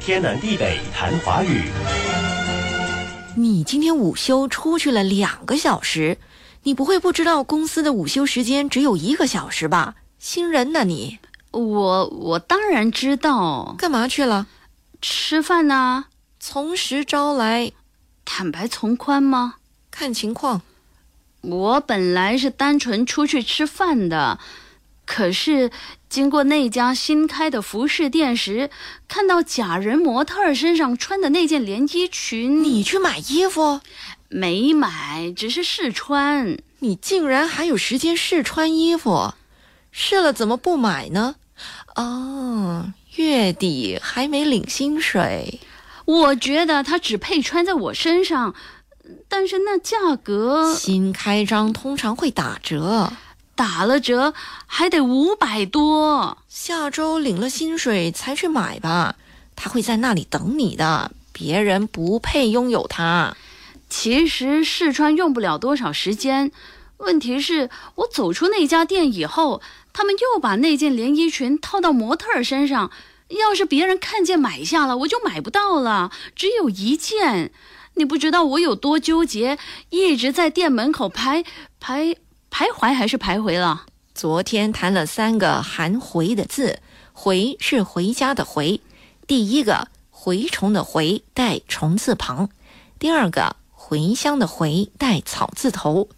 天南地北谈华语。你今天午休出去了两个小时，你不会不知道公司的午休时间只有一个小时吧？新人呢你？我我当然知道，干嘛去了？吃饭呢？从实招来，坦白从宽吗？看情况。我本来是单纯出去吃饭的，可是经过那家新开的服饰店时，看到假人模特身上穿的那件连衣裙，你去买衣服？没买，只是试穿。你竟然还有时间试穿衣服？试了怎么不买呢？哦，月底还没领薪水。我觉得它只配穿在我身上。但是那价格，新开张通常会打折，打了折还得五百多。下周领了薪水才去买吧，他会在那里等你的。别人不配拥有它。其实试穿用不了多少时间，问题是我走出那家店以后，他们又把那件连衣裙套到模特身上。要是别人看见买下了，我就买不到了，只有一件。你不知道我有多纠结，一直在店门口徘徘徘徊，还是徘徊了？昨天谈了三个含“回”的字，“回”是回家的“回”，第一个“蛔虫”的“蛔”带虫字旁，第二个“茴香”的“茴”带草字头，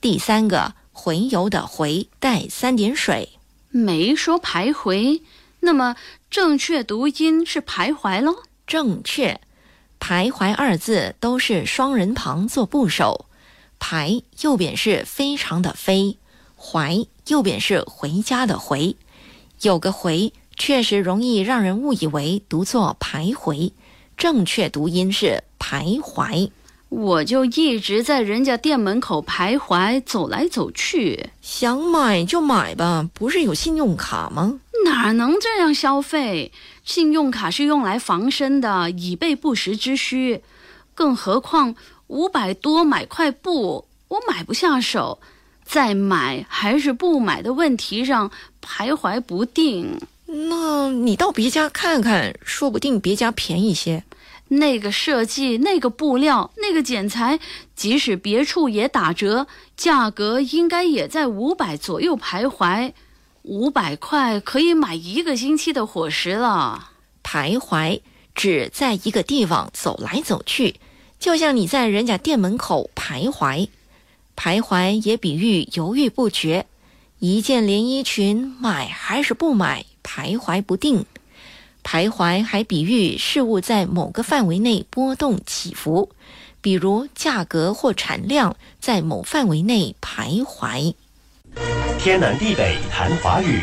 第三个“回游”的“回”带三点水。没说徘徊，那么正确读音是徘徊喽？正确。徘徊二字都是双人旁做部首，徘右边是非常的非，怀右边是回家的回，有个回确实容易让人误以为读作徘徊，正确读音是徘徊。我就一直在人家店门口徘徊，走来走去，想买就买吧，不是有信用卡吗？哪能这样消费？信用卡是用来防身的，以备不时之需。更何况五百多买块布，我买不下手，在买还是不买的问题上徘徊不定。那你到别家看看，说不定别家便宜些。那个设计、那个布料、那个剪裁，即使别处也打折，价格应该也在五百左右徘徊。五百块可以买一个星期的伙食了。徘徊指在一个地方走来走去，就像你在人家店门口徘徊。徘徊也比喻犹豫不决，一件连衣裙买还是不买，徘徊不定。徘徊还比喻事物在某个范围内波动起伏，比如价格或产量在某范围内徘徊。天南地北谈华语。